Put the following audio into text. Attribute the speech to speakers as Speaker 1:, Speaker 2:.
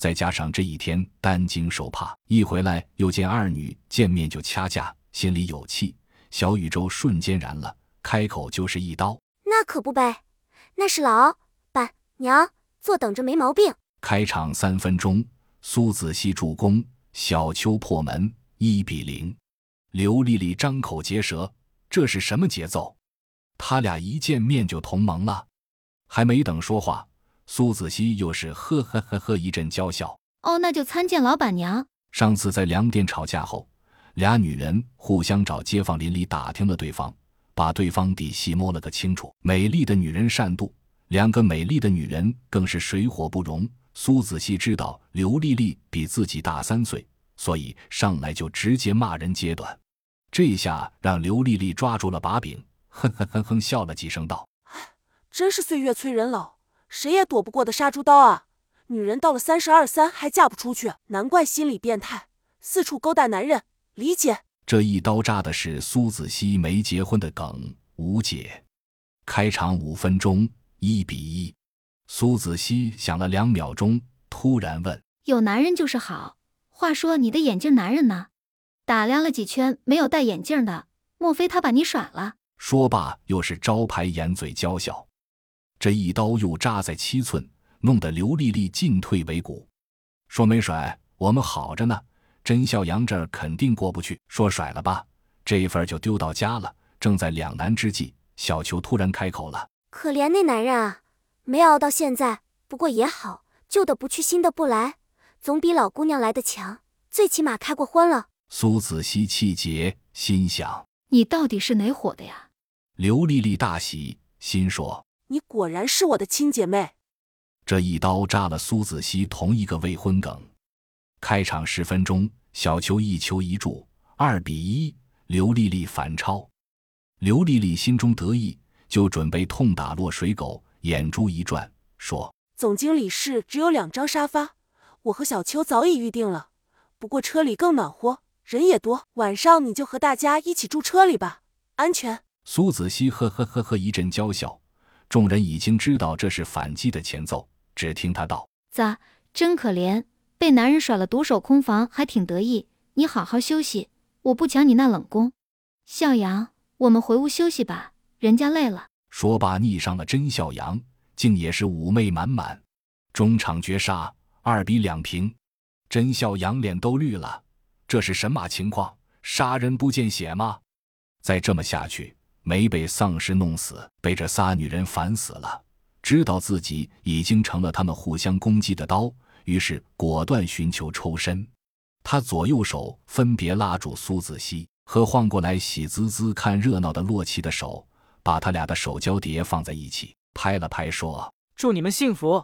Speaker 1: 再加上这一天担惊受怕，一回来又见二女见面就掐架，心里有气。小宇宙瞬间燃了，开口就是一刀。
Speaker 2: 那可不呗，那是老板娘坐等着没毛病。
Speaker 1: 开场三分钟，苏子熙助攻，小邱破门，一比零。刘丽丽张口结舌，这是什么节奏？他俩一见面就同盟了，还没等说话，苏子熙又是呵呵呵呵一阵娇笑。
Speaker 3: 哦，那就参见老板娘。
Speaker 1: 上次在粮店吵架后，俩女人互相找街坊邻里打听了对方，把对方底细摸了个清楚。美丽的女人善妒，两个美丽的女人更是水火不容。苏子熙知道刘丽丽比自己大三岁，所以上来就直接骂人揭短。这下让刘丽丽抓住了把柄，哼哼哼哼笑了几声，道：“
Speaker 4: 唉，真是岁月催人老，谁也躲不过的杀猪刀啊！女人到了三十二三还嫁不出去，难怪心理变态，四处勾搭男人。理解。”
Speaker 1: 这一刀扎的是苏子熙没结婚的梗，无解。开场五分钟，一比一。苏子熙想了两秒钟，突然问：“
Speaker 3: 有男人就是好。话说你的眼镜男人呢？”打量了几圈，没有戴眼镜的，莫非他把你甩了？
Speaker 1: 说罢，又是招牌掩嘴娇笑，这一刀又扎在七寸，弄得刘丽丽进退维谷。说没甩，我们好着呢。甄笑阳这儿肯定过不去。说甩了吧，这一份就丢到家了。正在两难之际，小球突然开口了：“
Speaker 2: 可怜那男人啊，没熬到现在。不过也好，旧的不去，新的不来，总比老姑娘来的强。最起码开过荤了。”
Speaker 1: 苏子熙气结，心想：
Speaker 3: 你到底是哪伙的呀？
Speaker 1: 刘丽丽大喜，心说：
Speaker 4: 你果然是我的亲姐妹。
Speaker 1: 这一刀扎了苏子熙同一个未婚梗。开场十分钟，小球一球一助，二比一，刘丽丽反超。刘丽丽心中得意，就准备痛打落水狗，眼珠一转，说：
Speaker 4: 总经理室只有两张沙发，我和小秋早已预定了，不过车里更暖和。人也多，晚上你就和大家一起住车里吧，安全。
Speaker 1: 苏子熙呵呵呵呵一阵娇笑，众人已经知道这是反击的前奏。只听他道：“
Speaker 3: 咋，真可怜，被男人甩了，独守空房，还挺得意。你好好休息，我不抢你那冷宫。笑阳，我们回屋休息吧，人家累了。”
Speaker 1: 说罢，逆上了真笑阳，竟也是妩媚满满。中场绝杀，二比两平，真笑阳脸都绿了。这是神马情况？杀人不见血吗？再这么下去，没被丧尸弄死，被这仨女人烦死了。知道自己已经成了他们互相攻击的刀，于是果断寻求抽身。他左右手分别拉住苏子熙和晃过来喜滋滋看热闹的洛奇的手，把他俩的手交叠放在一起，拍了拍，说：“
Speaker 5: 祝你们幸福。”